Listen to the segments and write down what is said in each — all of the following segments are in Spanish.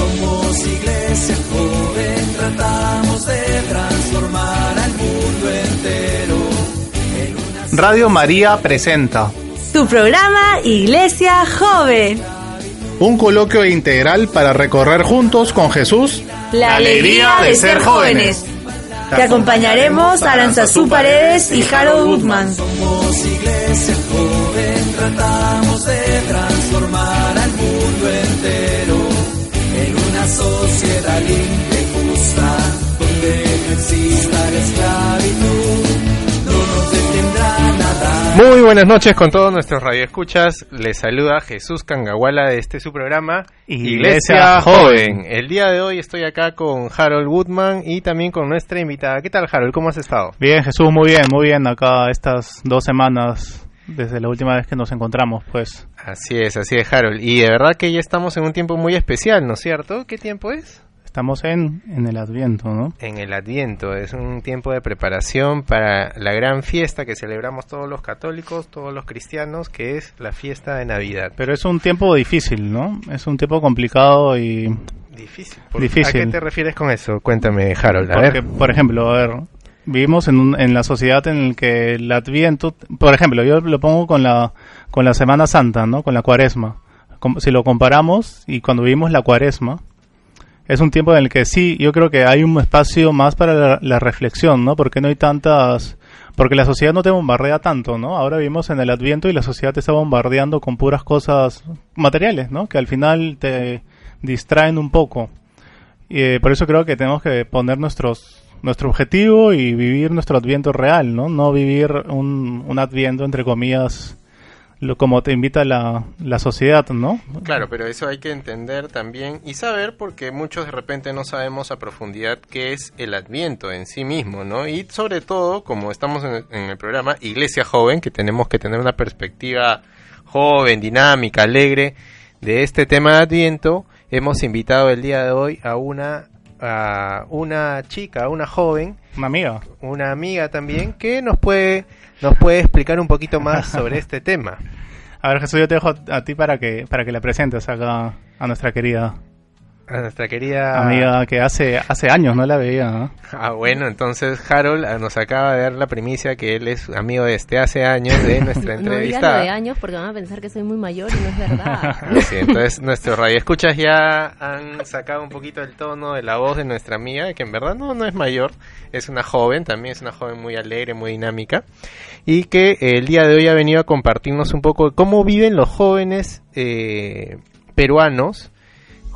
Somos iglesia joven, tratamos de transformar al mundo entero. Radio María presenta tu programa Iglesia Joven. Un coloquio integral para recorrer juntos con Jesús la alegría de ser jóvenes. Te acompañaremos a Aranzazú Paredes y Harold Goodman. Somos iglesia joven, tratamos de sociedad limpia y justa, donde no exista la esclavitud. No nos detendrá nada. Muy buenas noches con todos nuestros radioescuchas. Les saluda Jesús Cangahuala de este su programa Iglesia Joven. El día de hoy estoy acá con Harold Woodman y también con nuestra invitada. ¿Qué tal Harold? ¿Cómo has estado? Bien, Jesús, muy bien, muy bien. Acá estas dos semanas desde la última vez que nos encontramos, pues. Así es, así es Harold. Y de verdad que ya estamos en un tiempo muy especial, ¿no es cierto? ¿Qué tiempo es? Estamos en, en el Adviento, ¿no? En el Adviento, es un tiempo de preparación para la gran fiesta que celebramos todos los católicos, todos los cristianos, que es la fiesta de Navidad. Pero es un tiempo difícil, ¿no? Es un tiempo complicado y... Difícil. ¿Por- Difícil. ¿A qué te refieres con eso? Cuéntame, Harold. A Porque, ver. por ejemplo, a ver, vivimos en, un- en la sociedad en la que el Adviento, por ejemplo, yo lo pongo con la, con la Semana Santa, ¿no? Con la Cuaresma. Si lo comparamos y cuando vivimos la Cuaresma, es un tiempo en el que sí, yo creo que hay un espacio más para la, reflexión, ¿no? Porque no hay tantas... Porque la sociedad no te bombardea tanto, ¿no? Ahora vivimos en el Adviento y la sociedad te está bombardeando con puras cosas materiales, ¿no? Que al final te distraen un poco. Y, eh, por eso creo que tenemos que poner nuestros nuestro objetivo y vivir nuestro adviento real, ¿no? No vivir un, un adviento, entre comillas, lo, como te invita la, la sociedad, ¿no? Claro, pero eso hay que entender también y saber porque muchos de repente no sabemos a profundidad qué es el Adviento en sí mismo, ¿no? Y sobre todo, como estamos en el, en el programa Iglesia Joven, que tenemos que tener una perspectiva joven, dinámica, alegre de este tema de Adviento, hemos invitado el día de hoy a una a una chica, a una joven, Una amiga. una amiga también que nos puede nos puede explicar un poquito más sobre este tema. A ver, Jesús, yo te dejo a, ti para que para que la presentes acá a nuestra querida A nuestra querida amiga que hace hace años no la veía, ¿no? Ah, bueno, entonces Harold ah, nos acaba de dar la primicia que él es amigo de este hace años de nuestra No digas lo de entrevista. años porque van a pensar que soy muy mayor y no es verdad. Sí, entonces nuestros radioescuchas ya han sacado un poquito el tono de la voz de nuestra amiga, que en verdad no, no es mayor, es una joven, también es una joven muy alegre, muy dinámica, y que eh, el día de hoy ha venido a compartirnos un poco de cómo viven los jóvenes eh, peruanos,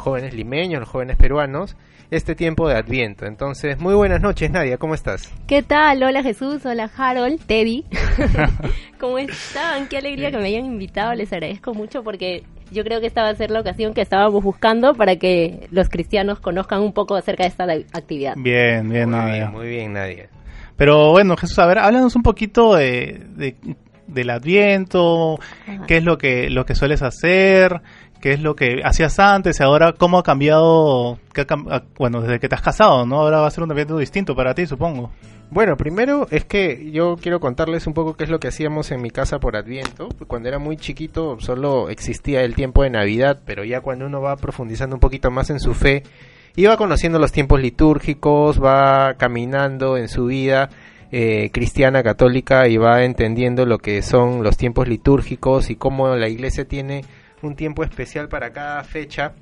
jóvenes limeños, los jóvenes peruanos, este tiempo de Adviento. Entonces, muy buenas noches, Nadia, ¿cómo estás? ¿Qué tal? Hola Jesús, hola Harold, Teddy. ¿Cómo están? Qué alegría que me hayan invitado. Les agradezco mucho porque yo creo que esta va a ser la ocasión que estábamos buscando para que los cristianos conozcan un poco acerca de esta actividad. Bien, bien, muy Nadia. bien, muy bien, Nadia. Pero bueno, Jesús, a ver, háblanos un poquito de, de- del Adviento, Ajá. qué es lo que, lo que sueles hacer, qué es lo que hacías antes y ahora cómo ha cambiado, ah, bueno, desde que te has casado, ¿no? Ahora va a ser un Adviento distinto para ti, supongo. Bueno, primero es que yo quiero contarles un poco qué es lo que hacíamos en mi casa por Adviento. Cuando era muy chiquito solo existía el tiempo de Navidad, pero ya cuando uno va profundizando un poquito más en su fe, iba conociendo los tiempos litúrgicos, va caminando en su vida eh, cristiana católica y va entendiendo lo que son los tiempos litúrgicos y cómo la iglesia tiene un tiempo especial para cada fecha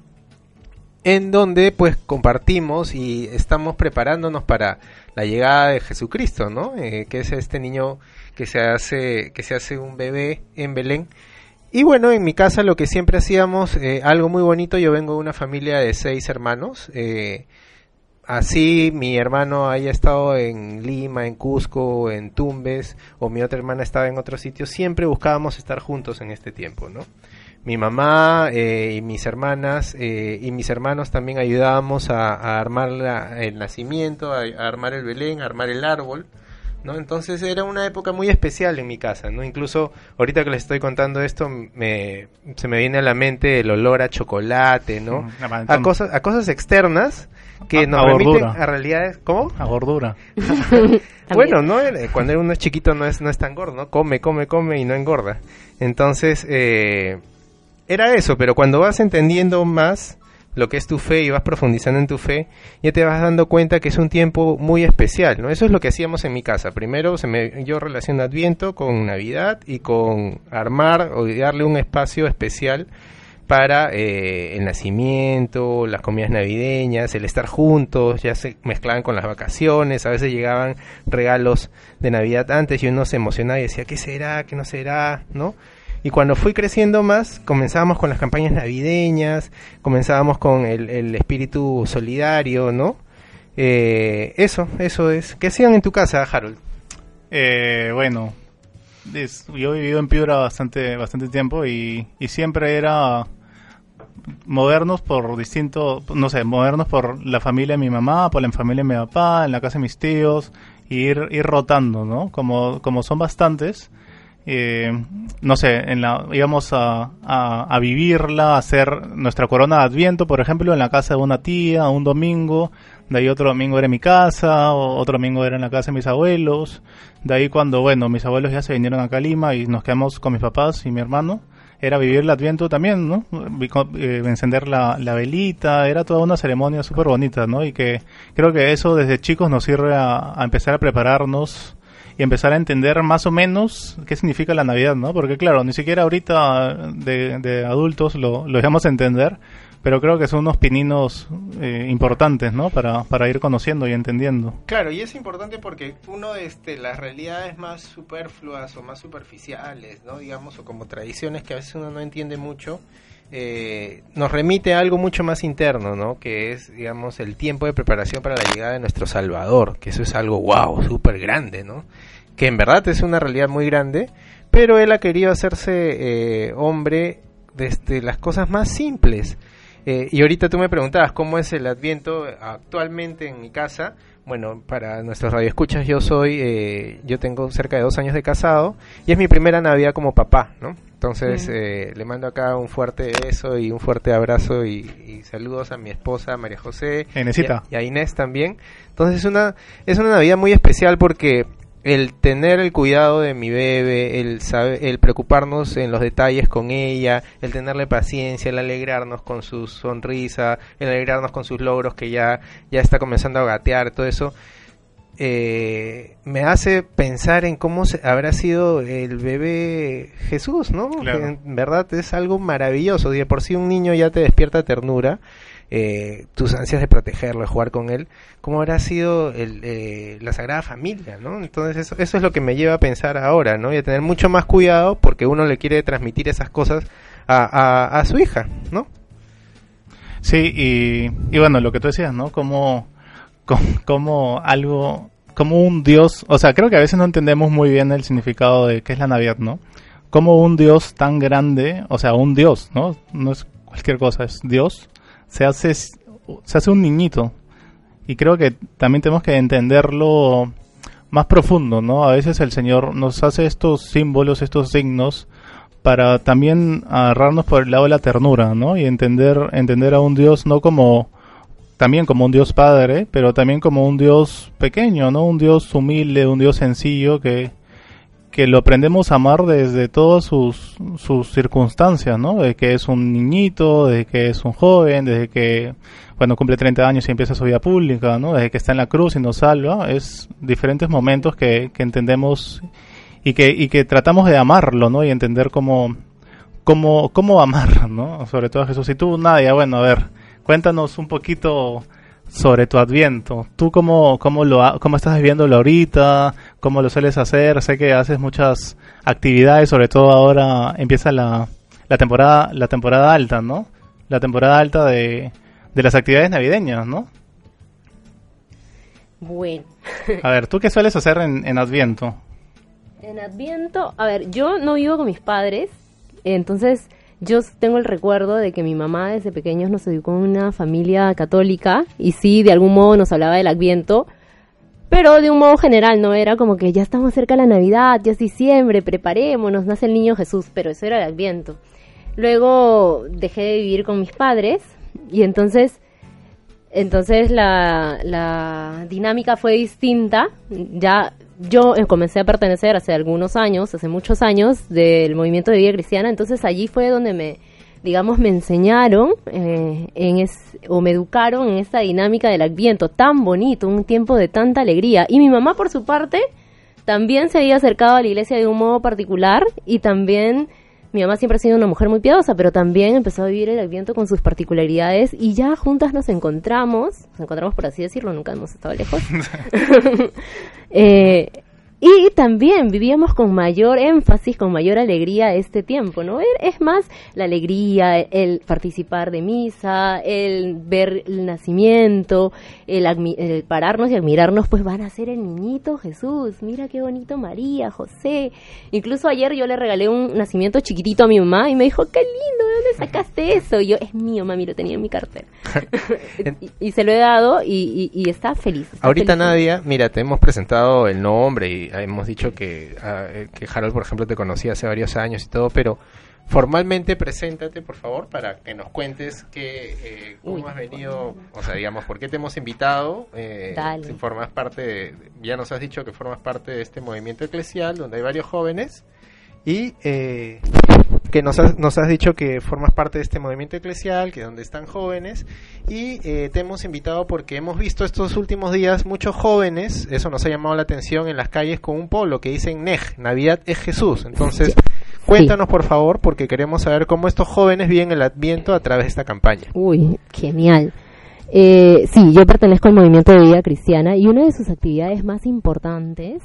en donde pues compartimos y estamos preparándonos para la llegada de Jesucristo, ¿no? Eh, que es este niño que se hace que se hace un bebé en Belén. Y bueno, en mi casa lo que siempre hacíamos, eh, algo muy bonito, yo vengo de una familia de seis hermanos, eh, así mi hermano haya estado en Lima, en Cusco, en Tumbes, o mi otra hermana estaba en otro sitio, siempre buscábamos estar juntos en este tiempo, ¿no? Mi mamá eh, y mis hermanas eh, y mis hermanos también ayudábamos a, a armar la- el nacimiento, a, a armar el Belén, a armar el árbol, ¿no? Entonces era una época muy especial en mi casa, ¿no? Incluso ahorita que les estoy contando esto, me, se me viene a la mente el olor a chocolate, ¿no? Mm, a- cosas, a cosas externas que A- nos a remiten gordura. a realidades, ¿cómo? A gordura. Bueno, no, Eh, cuando uno es chiquito no es, no es tan gordo, ¿no? Come, come, come y no engorda. Entonces, eh, era eso, pero cuando vas entendiendo más, lo que es tu fe y vas profundizando en tu fe, ya te vas dando cuenta que es un tiempo muy especial, ¿no? Eso es lo que hacíamos en mi casa. Primero se me, yo relaciono Adviento con Navidad y con armar o darle un espacio especial para eh, el nacimiento, las comidas navideñas, el estar juntos, ya se mezclaban con las vacaciones, a veces llegaban regalos de Navidad antes y uno se emocionaba y decía, ¿qué será? ¿Qué no será? ¿No? Y cuando fui creciendo más, comenzábamos con las campañas navideñas, comenzábamos con el, espíritu solidario, ¿no? Eh, eso, eso es. ¿Qué hacían en tu casa, Harold? Eh, bueno, yo he vivido en Piura bastante, bastante tiempo y, y siempre era movernos por distintos, no sé, movernos por la familia de mi mamá, por la familia de mi papá, en la casa de mis tíos, y ir, ir rotando, ¿no? Como, como son bastantes, eh, no sé, en la, íbamos a, a, vivirla, a hacer nuestra corona de Adviento, por ejemplo, en la casa de una tía, un domingo, de ahí otro domingo era en mi casa, otro domingo era en la casa de mis abuelos, de ahí cuando, bueno, mis abuelos ya se vinieron a Lima y nos quedamos con mis papás y mi hermano, era vivir el Adviento también, ¿no? Eh, encender la, la, velita, era toda una ceremonia súper bonita, ¿no? Y que creo que eso desde chicos nos sirve a, a empezar a prepararnos y empezar a entender más o menos qué significa la Navidad, ¿no? Porque claro, ni siquiera ahorita de, de adultos lo, lo dejamos entender, pero creo que son unos pininos eh, importantes, ¿no? Para, para ir conociendo y entendiendo. Claro, y es importante porque uno de este, las realidades más superfluas o más superficiales, ¿no? Digamos, o como tradiciones que a veces uno no entiende mucho, eh, nos remite a algo mucho más interno, ¿no? Que es, digamos, el tiempo de preparación para la llegada de nuestro Salvador, que eso es algo, wow, súper grande, ¿no? Que en verdad es una realidad muy grande, pero él ha querido hacerse eh, hombre desde las cosas más simples. Eh, y ahorita tú me preguntabas cómo es el Adviento actualmente en mi casa. Bueno, para nuestros radioescuchas, yo soy, eh, yo tengo cerca de dos años de casado y es mi primera Navidad como papá, ¿no? Entonces eh, le mando acá un fuerte beso y un fuerte abrazo y, saludos a mi esposa María José y a, Inés también. Entonces es una es una Navidad muy especial porque el tener el cuidado de mi bebé, el, el preocuparnos en los detalles con ella, el tenerle paciencia, el alegrarnos con su sonrisa, el alegrarnos con sus logros que ya, ya está comenzando a gatear, todo eso, eh, me hace pensar en cómo habrá sido el bebé Jesús, ¿no? En verdad es algo maravilloso. Y de por sí un niño ya te despierta ternura. Eh, tus ansias de protegerlo, de jugar con él, cómo habrá sido el, eh, la Sagrada Familia, ¿no? Entonces eso, eso es lo que me lleva a pensar ahora, ¿no? Y a tener mucho más cuidado porque uno le quiere transmitir esas cosas a, a, su hija, ¿no? Sí, y, y, bueno, lo que tú decías, ¿no? Como, como, algo, como un Dios, o sea, creo que a veces no entendemos muy bien el significado de qué es la Navidad, ¿no? Como un Dios tan grande, o sea, un Dios, ¿no? No es cualquier cosa, es Dios, se hace, se hace un niñito. Y creo que también tenemos que entenderlo más profundo, ¿no? A veces el Señor nos hace estos símbolos, estos signos, para también agarrarnos por el lado de la ternura, ¿no? Y entender, entender a un Dios no como, también como un Dios padre, pero también como un Dios pequeño, ¿no? Un Dios humilde, un Dios sencillo que, que lo aprendemos a amar desde todas sus, sus circunstancias, ¿no? De que es un niñito, desde que es un joven, desde que, bueno, cumple 30 años y empieza su vida pública, ¿no? Desde que está en la cruz y nos salva, es diferentes momentos que, que entendemos y que, y que tratamos de amarlo, ¿no? Y entender cómo, cómo, cómo amar, ¿no? Sobre todo a Jesús. Y tú, Nadia, bueno, a ver, cuéntanos un poquito sobre tu adviento. ¿Tú cómo, cómo, lo, cómo estás viviéndolo ahorita? ¿Cómo lo sueles hacer? Sé que haces muchas actividades, sobre todo ahora empieza la, la, temporada, la temporada alta, ¿no? La temporada alta de, de las actividades navideñas, ¿no? Bueno. a ver, ¿tú qué sueles hacer en, en Adviento? En Adviento, a ver, yo no vivo con mis padres, entonces yo tengo el recuerdo de que mi mamá desde pequeños nos educó en una familia católica y sí, de algún modo nos hablaba del Adviento, pero de un modo general, ¿no? Era como que ya estamos cerca de la Navidad, ya es diciembre, preparémonos, nace el niño Jesús, pero eso era el Adviento. Luego dejé de vivir con mis padres y entonces, entonces la, la dinámica fue distinta. Ya yo eh, comencé a pertenecer hace algunos años, hace muchos años, del movimiento de vida cristiana, entonces allí fue donde me, digamos, me enseñaron eh, en es, o me educaron en esta dinámica del Adviento tan bonito, un tiempo de tanta alegría. Y mi mamá, por su parte, también se había acercado a la iglesia de un modo particular y también mi mamá siempre ha sido una mujer muy piadosa, pero también empezó a vivir el Adviento con sus particularidades y ya juntas nos encontramos, nos encontramos por así decirlo, nunca hemos estado lejos. eh, y también vivíamos con mayor énfasis, con mayor alegría este tiempo, ¿no? Es más la alegría, el participar de misa, el ver el nacimiento, el, pararnos y admirarnos, pues van a ser el niñito Jesús, mira qué bonito María, José. Incluso ayer yo le regalé un nacimiento chiquitito a mi mamá y me dijo, qué lindo, ¿de dónde sacaste eso? Y yo, es mío, mami, lo tenía en mi cartera. y, se lo he dado y, está feliz. Ahorita Nadia, mira, te hemos presentado el nombre y hemos dicho que, ah, eh, que Harold, por ejemplo, te conocía hace varios años y todo, pero formalmente preséntate, por favor, para que nos cuentes que, eh, cómo has venido, o sea, digamos, por qué te hemos invitado, eh, si formas parte, ya nos has dicho que formas parte de este movimiento eclesial donde hay varios jóvenes y eh, que nos has, nos has dicho que formas parte de este movimiento eclesial, que donde están jóvenes, y eh, te hemos invitado porque hemos visto estos últimos días muchos jóvenes, eso nos ha llamado la atención en las calles con un polo que dicen Nej, Navidad es Jesús. Entonces, cuéntanos por favor, porque queremos saber cómo estos jóvenes viven el Adviento a través de esta campaña. Uy, genial. Eh, sí, yo pertenezco al movimiento de vida cristiana y una de sus actividades más importantes,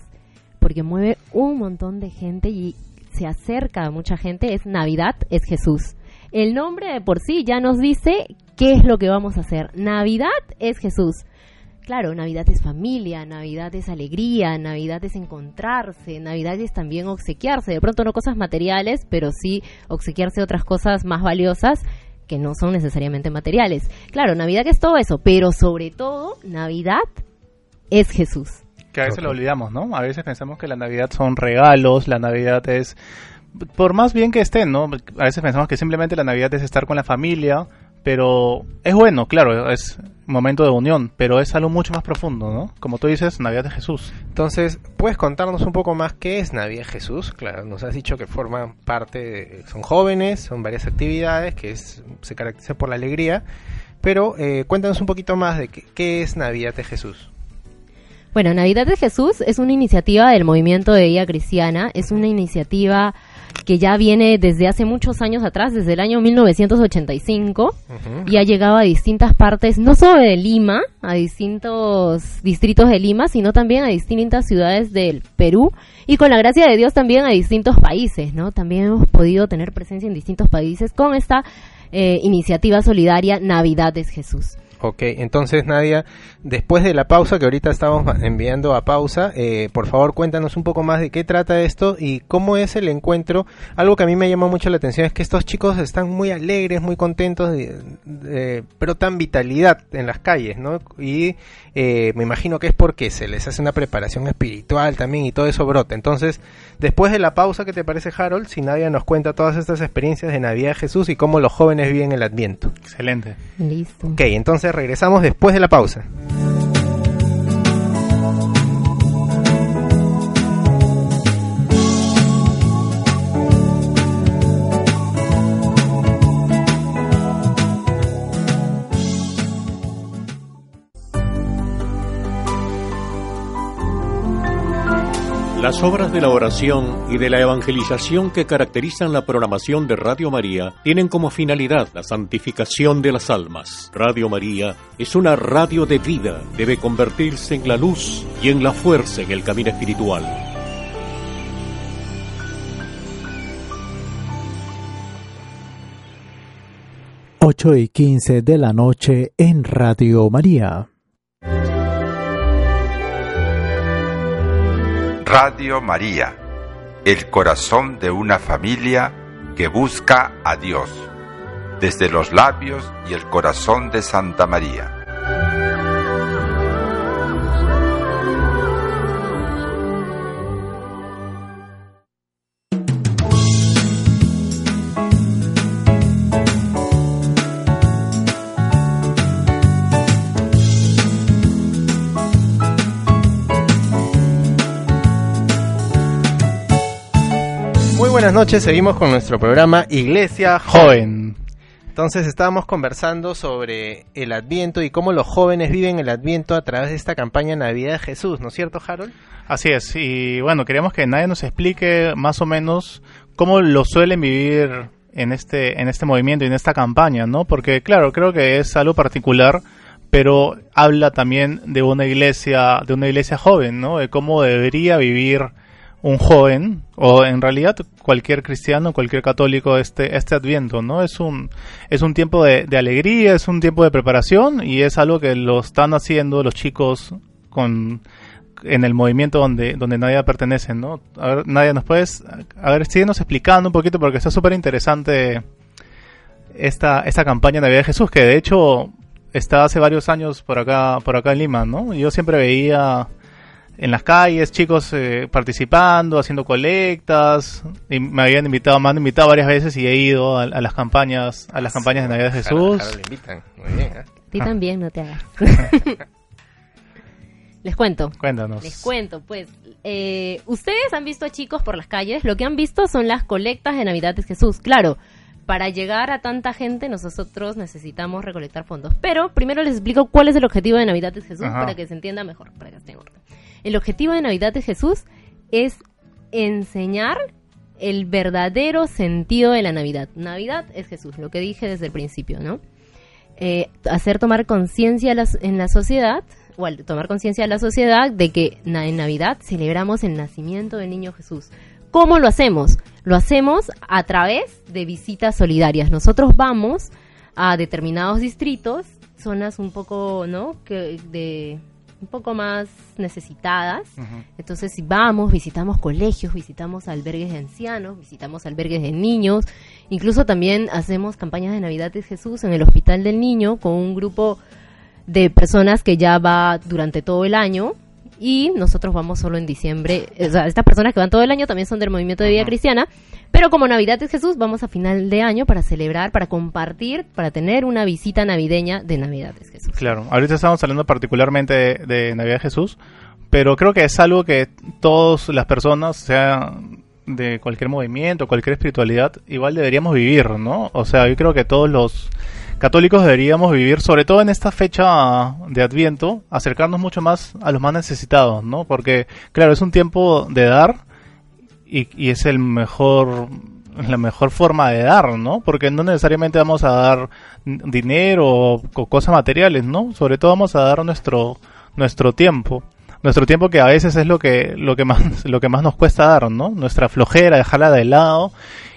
porque mueve un montón de gente y se acerca a mucha gente es Navidad es Jesús. El nombre de por sí ya nos dice qué es lo que vamos a hacer. Navidad es Jesús. Claro, Navidad es familia, Navidad es alegría, Navidad es encontrarse, Navidad es también obsequiarse. De pronto no cosas materiales, pero sí obsequiarse otras cosas más valiosas que no son necesariamente materiales. Claro, Navidad es todo eso, pero sobre todo Navidad es Jesús que a veces lo olvidamos, ¿no? A veces pensamos que la Navidad son regalos, la Navidad es por más bien que estén, ¿no? A veces pensamos que simplemente la Navidad es estar con la familia, pero es bueno, claro, es momento de unión, pero es algo mucho más profundo, ¿no? Como tú dices, Navidad de Jesús. Entonces, ¿puedes contarnos un poco más qué es Navidad de Jesús? Claro, nos has dicho que forman parte, son jóvenes, son varias actividades que se caracterizan por la alegría, pero eh, cuéntanos un poquito más de qué, qué es Navidad de Jesús. Bueno, Navidad de Jesús es una iniciativa del movimiento de Vida Cristiana, es una iniciativa que ya viene desde hace muchos años atrás, desde el año 1985, y ha llegado a distintas partes, no solo de Lima, a distintos distritos de Lima, sino también a distintas ciudades del Perú, y con la gracia de Dios también a distintos países, ¿no? También hemos podido tener presencia en distintos países con esta eh, iniciativa solidaria Navidad de Jesús. Ok, entonces Nadia, después de la pausa que ahorita estamos enviando a pausa, eh, por favor cuéntanos un poco más de qué trata esto y cómo es el encuentro. Algo que a mí me llamó mucho la atención es que estos chicos están muy alegres, muy contentos, pero tan vitalidad en las calles, ¿no? Y eh, me imagino que es porque se les hace una preparación espiritual también y todo eso brota. Entonces, después de la pausa, ¿qué te parece Harold? Si Nadia nos cuenta todas estas experiencias de Navidad de Jesús y cómo los jóvenes viven el Adviento. Excelente. Listo. Ok, entonces regresamos después de la pausa. Las obras de la oración y de la evangelización que caracterizan la programación de Radio María tienen como finalidad la santificación de las almas. Radio María es una radio de vida, debe convertirse en la luz y en la fuerza en el camino espiritual. Ocho y quince de la noche en Radio María. Radio María, el corazón de una familia que busca a Dios, desde los labios y el corazón de Santa María. Noches, seguimos con nuestro programa Iglesia Joven. Entonces estábamos conversando sobre el Adviento y cómo los jóvenes viven el Adviento a través de esta campaña Navidad de Jesús, ¿no es cierto, Harold? Así es, y bueno, queríamos que nadie nos explique más o menos cómo lo suelen vivir en este, en este movimiento y en esta campaña, ¿no? Porque claro, creo que es algo particular, pero habla también de una iglesia, de una iglesia joven, ¿no? De cómo debería vivir un joven, o en realidad cualquier cristiano, cualquier católico, este, este adviento, ¿no? Es un, es un tiempo de, alegría, es un tiempo de preparación y es algo que lo están haciendo los chicos con, en el movimiento donde, donde Nadia pertenece, ¿no? A ver, Nadia, ¿nos puedes, a ver, síguenos explicando un poquito porque está súper interesante esta, esta campaña Navidad de Jesús, que de hecho está hace varios años por acá, por acá en Lima, ¿no? Yo siempre veía en las calles chicos eh, participando, haciendo colectas, y me habían invitado, me han invitado varias veces y he ido a, a las campañas, a las campañas de Navidad de Jesús. Le invitan. Muy bien, ¿eh? A ti también, no te hagas. Les cuento. Cuéntanos. Les cuento, pues. eh, Ustedes han visto a chicos por las calles. Lo que han visto son las colectas de Navidad de Jesús. Claro, para llegar a tanta gente nosotros necesitamos recolectar fondos. Pero primero les explico cuál es el objetivo de Navidad de Jesús Ajá. para que se entienda mejor, para que esté en orden. El objetivo de Navidad de Jesús es enseñar el verdadero sentido de la Navidad. Navidad es Jesús, lo que dije desde el principio, ¿no? Eh, hacer tomar conciencia en la sociedad, o al tomar conciencia a la sociedad de que en Navidad celebramos el nacimiento del niño Jesús. ¿Cómo lo hacemos? Lo hacemos a través de visitas solidarias. Nosotros vamos a determinados distritos, zonas un poco, ¿no? Que de un poco más necesitadas. Entonces, si vamos, visitamos colegios, visitamos albergues de ancianos, visitamos albergues de niños, incluso también hacemos campañas de Navidad de Jesús en el Hospital del Niño con un grupo de personas que ya va durante todo el año y nosotros vamos solo en diciembre. O sea, estas personas que van todo el año también son del movimiento de vida cristiana, pero como Navidad es Jesús, vamos a final de año para celebrar, para compartir, para tener una visita navideña de Navidad es Jesús. Claro, ahorita estamos hablando particularmente de, de Navidad Jesús, pero creo que es algo que todas las personas, sea de cualquier movimiento, cualquier espiritualidad, igual deberíamos vivir, ¿no? O sea, yo creo que todos los católicos deberíamos vivir, sobre todo en esta fecha de Adviento, acercarnos mucho más a los más necesitados, ¿no? Porque, claro, es un tiempo de dar y, es el mejor la mejor forma de dar, ¿no? Porque no necesariamente vamos a dar dinero o co- cosas materiales, ¿no? Sobre todo vamos a dar nuestro nuestro tiempo, nuestro tiempo que a veces es lo que lo que más lo que más nos cuesta dar, ¿no? Nuestra flojera, dejarla de lado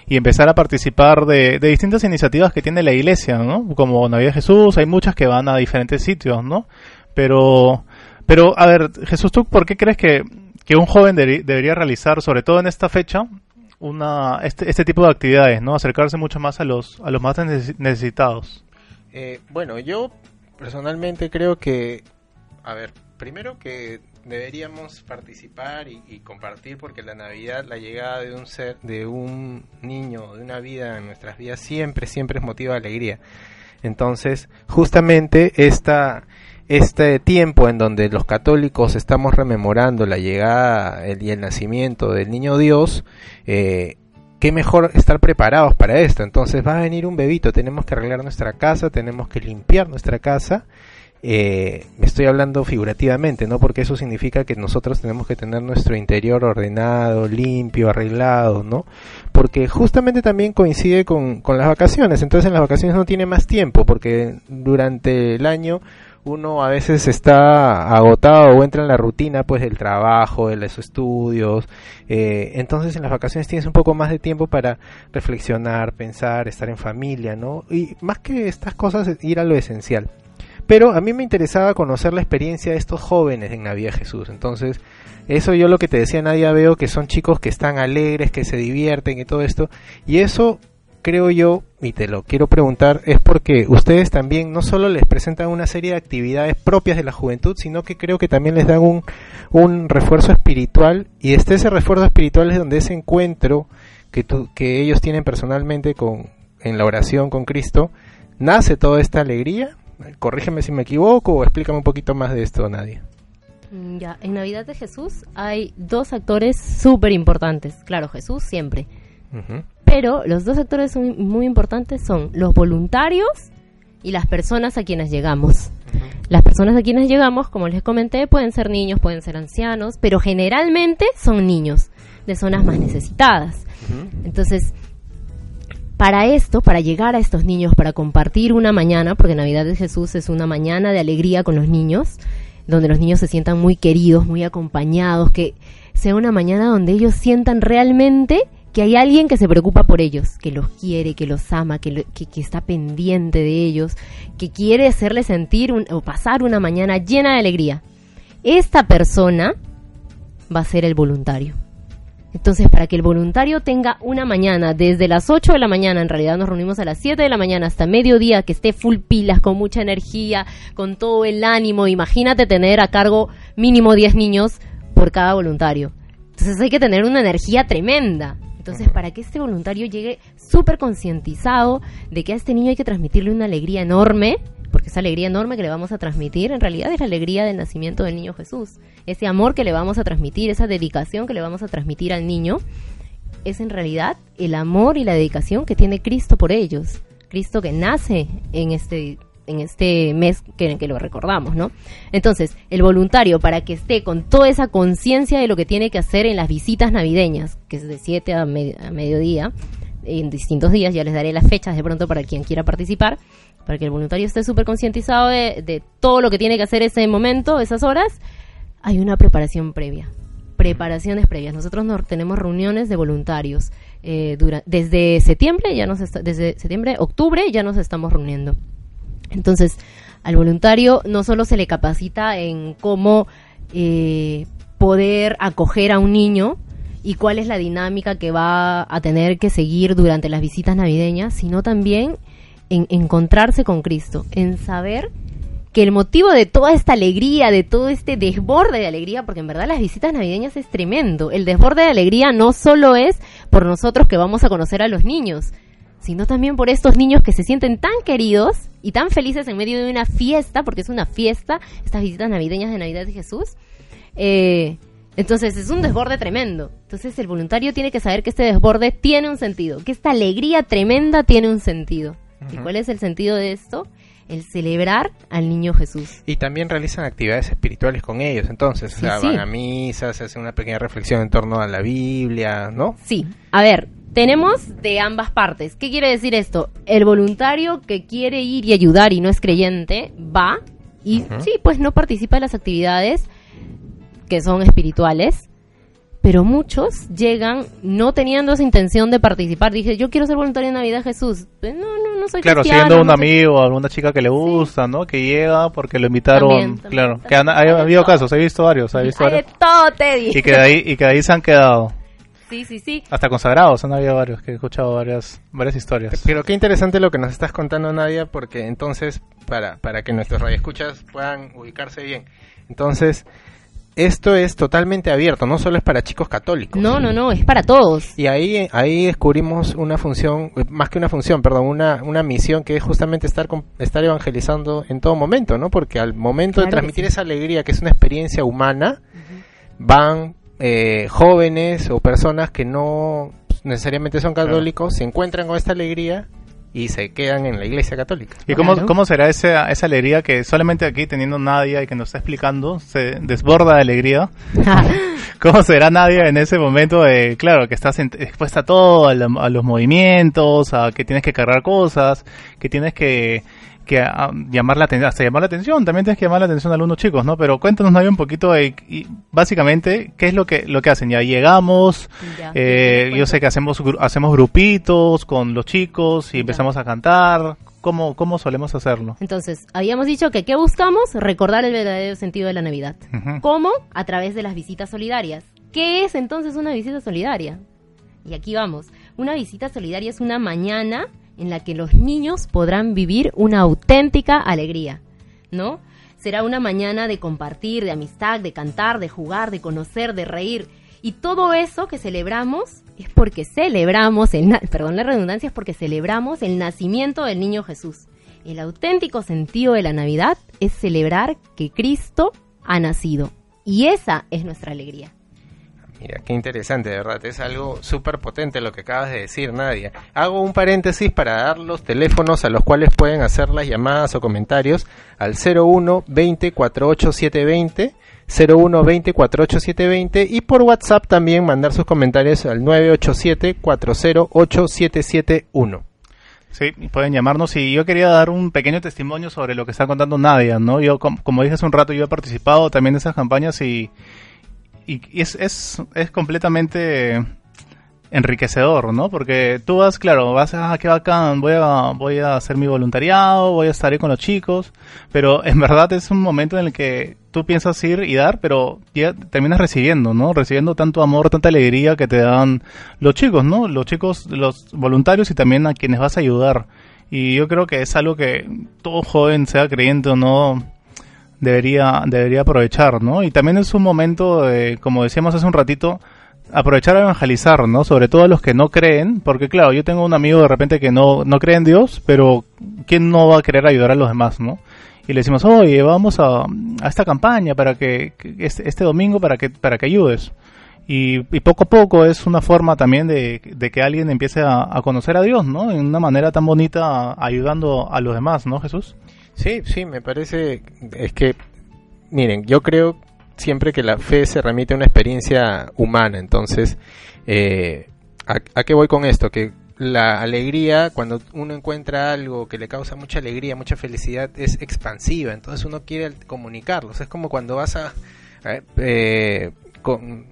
y empezar a participar de, de distintas iniciativas que tiene la iglesia, ¿no? Como Navidad de Jesús, hay muchas que van a diferentes sitios, ¿no? Pero pero a ver, Jesús, ¿tú por qué crees que que un joven debería realizar, sobre todo en esta fecha, una este, este tipo de actividades, ¿no? Acercarse mucho más a los a los más neces- necesitados. Eh, bueno, yo personalmente creo que, a ver, primero que deberíamos participar y, compartir porque la Navidad, la llegada de un ser, de un niño, de una vida en nuestras vidas siempre, siempre es motivo de alegría. Entonces, justamente esta, este tiempo en donde los católicos estamos rememorando la llegada el- y el nacimiento del niño Dios, eh, qué mejor estar preparados para esto. Entonces va a venir un bebito, tenemos que arreglar nuestra casa, tenemos que limpiar nuestra casa. Eh, estoy hablando figurativamente, ¿no? Porque eso significa que nosotros tenemos que tener nuestro interior ordenado, limpio, arreglado, ¿no? Porque justamente también coincide con, con las vacaciones. Entonces en las vacaciones no tiene más tiempo, porque durante el año uno a veces está agotado o entra en la rutina pues del trabajo, de los estudios, eh, entonces en las vacaciones tienes un poco más de tiempo para reflexionar, pensar, estar en familia, ¿no? Y más que estas cosas, ir a lo esencial. Pero a mí me interesaba conocer la experiencia de estos jóvenes en Navidad Jesús. Entonces, eso yo lo que te decía Nadia veo que son chicos que están alegres, que se divierten y todo esto. Y eso creo yo, y te lo quiero preguntar, es porque ustedes también no solo les presentan una serie de actividades propias de la juventud, sino que creo que también les dan un, un refuerzo espiritual y este ese refuerzo espiritual es donde ese encuentro que, que ellos tienen personalmente con, en la oración con Cristo, nace toda esta alegría. Corrígeme si me equivoco o explícame un poquito más de esto, Nadia. Mm, Ya, en Navidad de Jesús hay dos actores súper importantes. Claro, Jesús siempre. Pero los dos actores son muy importantes son los voluntarios y las personas a quienes llegamos. Las personas a quienes llegamos, como les comenté, pueden ser niños, pueden ser ancianos, pero generalmente son niños de zonas más necesitadas. Entonces, para esto, para llegar a estos niños, para compartir una mañana, porque Navidad de Jesús es una mañana de alegría con los niños, donde los niños se sientan muy queridos, muy acompañados, que sea una mañana donde ellos sientan realmente que hay alguien que se preocupa por ellos, que los quiere, que los ama, que, que, está pendiente de ellos, que quiere hacerles sentir o pasar una mañana llena de alegría. Esta persona va a ser el voluntario. Entonces, para que el voluntario tenga una mañana, desde las 8 de la mañana, en realidad nos reunimos a las 7 de la mañana hasta mediodía, que esté full pilas, con mucha energía, con todo el ánimo, imagínate tener a cargo mínimo 10 niños por cada voluntario. Entonces hay que tener una energía tremenda. Entonces, para que este voluntario llegue súper concientizado de que a este niño hay que transmitirle una alegría enorme, porque esa alegría enorme que le vamos a transmitir en realidad es la alegría del nacimiento del niño Jesús. Ese amor que le vamos a transmitir, esa dedicación que le vamos a transmitir al niño, es en realidad el amor y la dedicación que tiene Cristo por ellos. Cristo que nace en este en este mes que, lo recordamos, ¿no? Entonces, el voluntario, para que esté con toda esa conciencia de lo que tiene que hacer en las visitas navideñas, que es de 7 a, mediodía, en distintos días, ya les daré las fechas de pronto para quien quiera participar, para que el voluntario esté súper concientizado de, de todo lo que tiene que hacer ese momento, esas horas, hay una preparación previa preparaciones previas. Nosotros no, tenemos reuniones de voluntarios eh, desde septiembre, ya nos desde septiembre, octubre ya nos estamos reuniendo. Entonces, al voluntario no solo se le capacita en cómo eh, poder acoger a un niño y cuál es la dinámica que va a tener que seguir durante las visitas navideñas, sino también en encontrarse con Cristo, en saber que el motivo de toda esta alegría, de todo este desborde de alegría, porque en verdad las visitas navideñas es tremendo, el desborde de alegría no solo es por nosotros que vamos a conocer a los niños, sino también por estos niños que se sienten tan queridos y tan felices en medio de una fiesta, porque es una fiesta, estas visitas navideñas de Navidad de Jesús. Eh, entonces es un desborde tremendo. Entonces el voluntario tiene que saber que este desborde tiene un sentido, que esta alegría tremenda tiene un sentido. ¿Y cuál es el sentido de esto? el celebrar al niño Jesús. Y también realizan actividades espirituales con ellos, entonces, van a misa, se hacen una pequeña reflexión en torno a la Biblia, ¿no? Sí, a ver, tenemos de ambas partes. ¿Qué quiere decir esto? El voluntario que quiere ir y ayudar y no es creyente, va y sí, pues no participa en las actividades que son espirituales, pero muchos llegan no teniendo esa intención de participar. Dije, yo quiero ser voluntario en Navidad Jesús. Pues, no, no, no soy Claro, siendo un amigo alguna chica que le gusta, ¿no? Que llega porque lo invitaron. claro, que han, ha habido casos, he visto varios. He visto varios. todo, Teddy. Y que, de ahí, y que de ahí se han quedado. Sí, sí, sí. Hasta consagrados, han habido varios, que he escuchado varias, varias historias. Pero qué interesante lo que nos estás contando, Nadia, porque entonces, para, para que nuestros radioescuchas puedan ubicarse bien, entonces, esto es totalmente abierto, no solo es para chicos católicos. No, no, no, es para todos. Y ahí, ahí descubrimos una función, más que una función, perdón, una, una misión que es justamente estar, estar evangelizando en todo momento, ¿no? Porque al momento de transmitir esa alegría, que es una experiencia humana, van eh, jóvenes o personas que no necesariamente son católicos se encuentran con esta alegría y se quedan en la iglesia católica. ¿Y cómo, cómo será esa, esa alegría que solamente aquí teniendo Nadia y que nos está explicando se desborda de alegría? ¿Cómo será Nadia en ese momento de, claro, que estás expuesta a todo, a, a, los movimientos, a que tienes que cargar cosas, que tienes que que ah, llamar la atención, hasta llamar la atención, también tienes que llamar la atención a algunos chicos, ¿no? Pero cuéntanos, Nadia, un poquito de, y básicamente, ¿qué es lo que, lo que hacen? Ya llegamos, eh, yo sé que hacemos, hacemos grupitos con los chicos y empezamos a cantar, ¿Cómo, ¿Cómo solemos hacerlo? Entonces, habíamos dicho que ¿qué buscamos? Recordar el verdadero sentido de la Navidad. ¿Cómo? A través de las visitas solidarias. ¿Qué es entonces una visita solidaria? Y aquí vamos. Una visita solidaria es una mañana en la que los niños podrán vivir una auténtica alegría, ¿no? Será una mañana de compartir, de amistad, de cantar, de jugar, de conocer, de reír. Y todo eso que celebramos es porque celebramos, el perdón la redundancia, es porque celebramos el nacimiento del niño Jesús. El auténtico sentido de la Navidad es celebrar que Cristo ha nacido. Y esa es nuestra alegría. Mira, qué interesante, de verdad. Es algo súper potente lo que acabas de decir, Nadia. Hago un paréntesis para dar los teléfonos a los cuales pueden hacer las llamadas o comentarios al 01 20 48 720, 01 20 48 720 y por WhatsApp también mandar sus comentarios al 987 408 771. Sí, pueden llamarnos y yo quería dar un pequeño testimonio sobre lo que está contando Nadia, ¿no? Yo, como, como dije hace un rato, yo he participado también de esas campañas y, y es, es, es completamente enriquecedor, ¿no? Porque tú vas, claro, vas a, ah, qué bacán, voy a, voy a hacer mi voluntariado, voy a estar ahí con los chicos, pero en verdad es un momento en el que tú piensas ir y dar, pero ya terminas recibiendo, ¿no? Recibiendo tanto amor, tanta alegría que te dan los chicos, ¿no? Los chicos, los voluntarios y también a quienes vas a ayudar. Y yo creo que es algo que todo joven, sea creyente o no, debería, debería aprovechar, ¿no? Y también es un momento, de, como decíamos hace un ratito, aprovechar a evangelizar, ¿no? Sobre todo a los que no creen, porque claro, yo tengo un amigo de repente que no, no cree en Dios, pero ¿quién no va a querer ayudar a los demás, ¿no? Y le decimos, oye, vamos a, a esta campaña para que, este, este, domingo para que, para que ayudes. Y, y, poco a poco es una forma también de, de que alguien empiece a, a, conocer a Dios, ¿no? En una manera tan bonita ayudando a los demás, ¿no, Jesús? Sí, sí, me parece, es que, miren, yo creo siempre que la fe se remite a una experiencia humana. Entonces, eh, ¿a, qué voy con esto? Que la alegría, cuando uno encuentra algo que le causa mucha alegría, mucha felicidad, es expansiva. Entonces uno quiere comunicarlo. es como cuando vas a... Eh, con,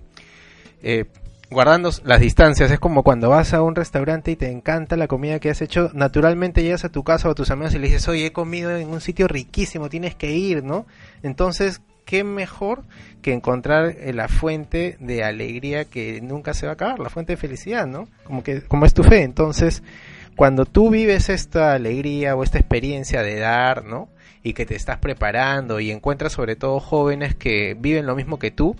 eh, guardando las distancias, es como cuando vas a un restaurante y te encanta la comida que has hecho, naturalmente llegas a tu casa o a tus amigos y le dices, oye, he comido en un sitio riquísimo, tienes que ir, ¿no? Entonces, qué mejor que encontrar eh, la fuente de alegría que nunca se va a acabar, la fuente de felicidad, ¿no? Como que como es tu fe. Entonces, cuando tú vives esta alegría o esta experiencia de dar, ¿no? Y que te estás preparando y encuentras sobre todo jóvenes que viven lo mismo que tú,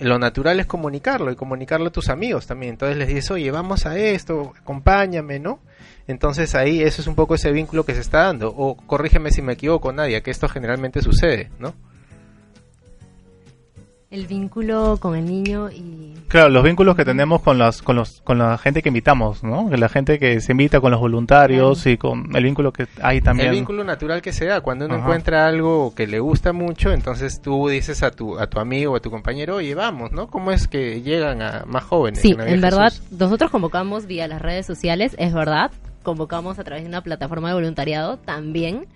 lo natural es comunicarlo y comunicarlo a tus amigos también. Entonces les dices, oye, vamos a esto, acompáñame, ¿no? Entonces ahí eso es un poco ese vínculo que se está dando. O corrígeme si me equivoco, Nadia, que esto generalmente sucede, ¿no? El vínculo con el niño y claro los vínculos que tenemos con las con los con la gente que invitamos no la gente que se invita con los voluntarios y con el vínculo que hay también. El vínculo natural que se da cuando uno encuentra algo que le gusta mucho entonces tú dices a tu a tu amigo o a tu compañero oye vamos no cómo es que llegan a más jóvenes sí en verdad nosotros convocamos vía las redes sociales es verdad convocamos a través de una plataforma de voluntariado también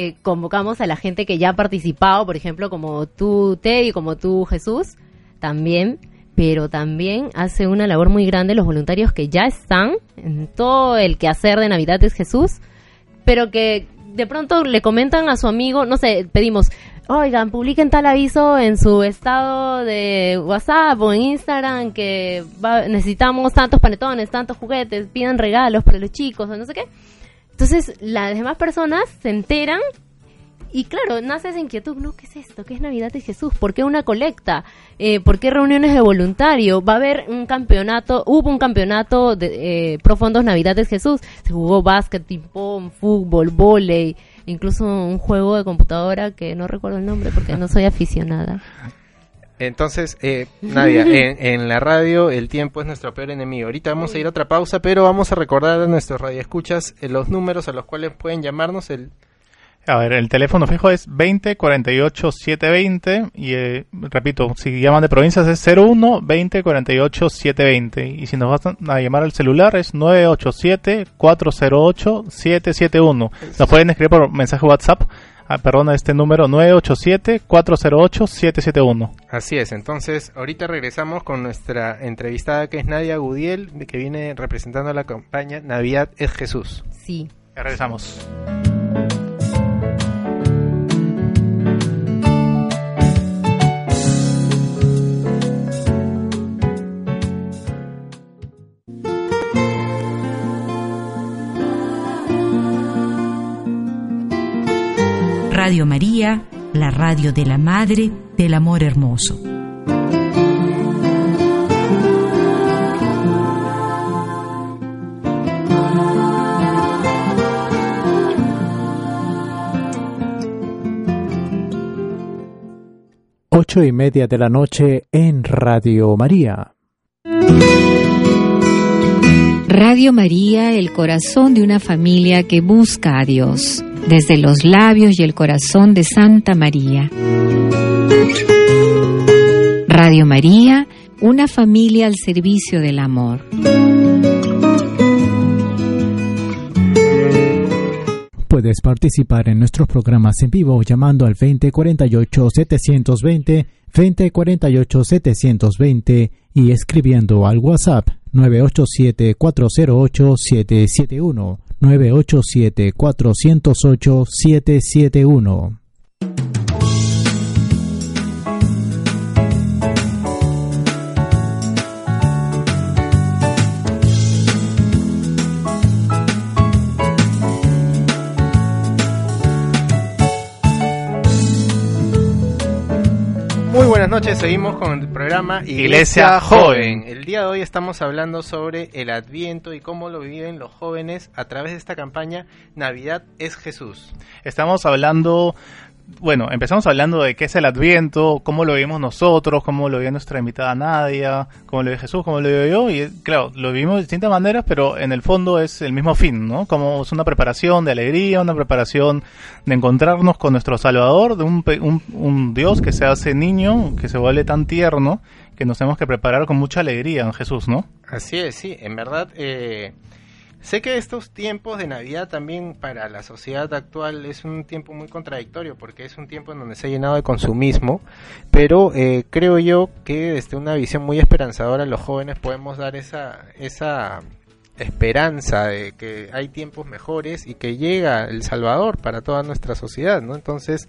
eh, convocamos a la gente que ya ha participado, por ejemplo, como tú, Teddy, como tú, Jesús, también, pero también hace una labor muy grande los voluntarios que ya están en todo el quehacer de Navidad es Jesús, pero que de pronto le comentan a su amigo, no sé, pedimos, oigan, publiquen tal aviso en su estado de WhatsApp o en Instagram que necesitamos tantos panetones, tantos juguetes, pidan regalos para los chicos o no sé qué. Entonces, las demás personas se enteran y claro, nace esa inquietud, ¿no? ¿Qué es esto? ¿Qué es Navidad de Jesús? ¿Por qué una colecta? Eh, ¿Por qué reuniones de voluntario? Va a haber un campeonato, hubo un campeonato de eh, profundos Navidad de Jesús. Se jugó básquet, fútbol, volei, incluso un juego de computadora que no recuerdo el nombre porque no soy aficionada. Entonces, eh, Nadia, en, la radio el tiempo es nuestro peor enemigo. Ahorita vamos a ir a otra pausa, pero vamos a recordar a nuestros radioescuchas eh, los números a los cuales pueden llamarnos. El... A ver, el teléfono fijo es 20 48 720 y eh, repito, si llaman de provincias es 01 20 48 720 y si nos van a llamar al celular es 987 408 771. Nos pueden escribir por mensaje WhatsApp ah, perdón, este número 987-408-771. Así es, entonces ahorita regresamos con nuestra entrevistada que es Nadia Gudiel, que viene representando a la campaña Navidad es Jesús. Sí. Ya regresamos. Radio María, la radio de la Madre del Amor Hermoso. ocho y media de la noche en Radio María. Radio María, el corazón de una familia que busca a Dios, desde los labios y el corazón de Santa María. Radio María, una familia al servicio del amor. Puedes participar en nuestros programas en vivo llamando al 2048-720, 2048-720 y escribiendo al WhatsApp 987-408-771, 987-408-771. Muy buenas noches, seguimos con el programa Iglesia, Iglesia Joven. Joven. El día de hoy estamos hablando sobre el Adviento y cómo lo viven los jóvenes a través de esta campaña Navidad es Jesús. Estamos hablando, bueno, empezamos hablando de qué es el Adviento, cómo lo vivimos nosotros, cómo lo vive nuestra invitada Nadia, cómo lo vive Jesús, cómo lo vivo yo, y claro, lo vivimos de distintas maneras, pero en el fondo es el mismo fin, ¿no? Como es una preparación de alegría, una preparación de encontrarnos con nuestro Salvador, de un, un Dios que se hace niño, que se vuelve tan tierno, que nos tenemos que preparar con mucha alegría en Jesús, ¿no? Así es, sí, en verdad, eh, sé que estos tiempos de Navidad también para la sociedad actual es un tiempo muy contradictorio porque es un tiempo en donde se ha llenado de consumismo, pero eh, creo yo que desde una visión muy esperanzadora los jóvenes podemos dar esa, esa esperanza de que hay tiempos mejores y que llega el Salvador para toda nuestra sociedad, ¿no? Entonces,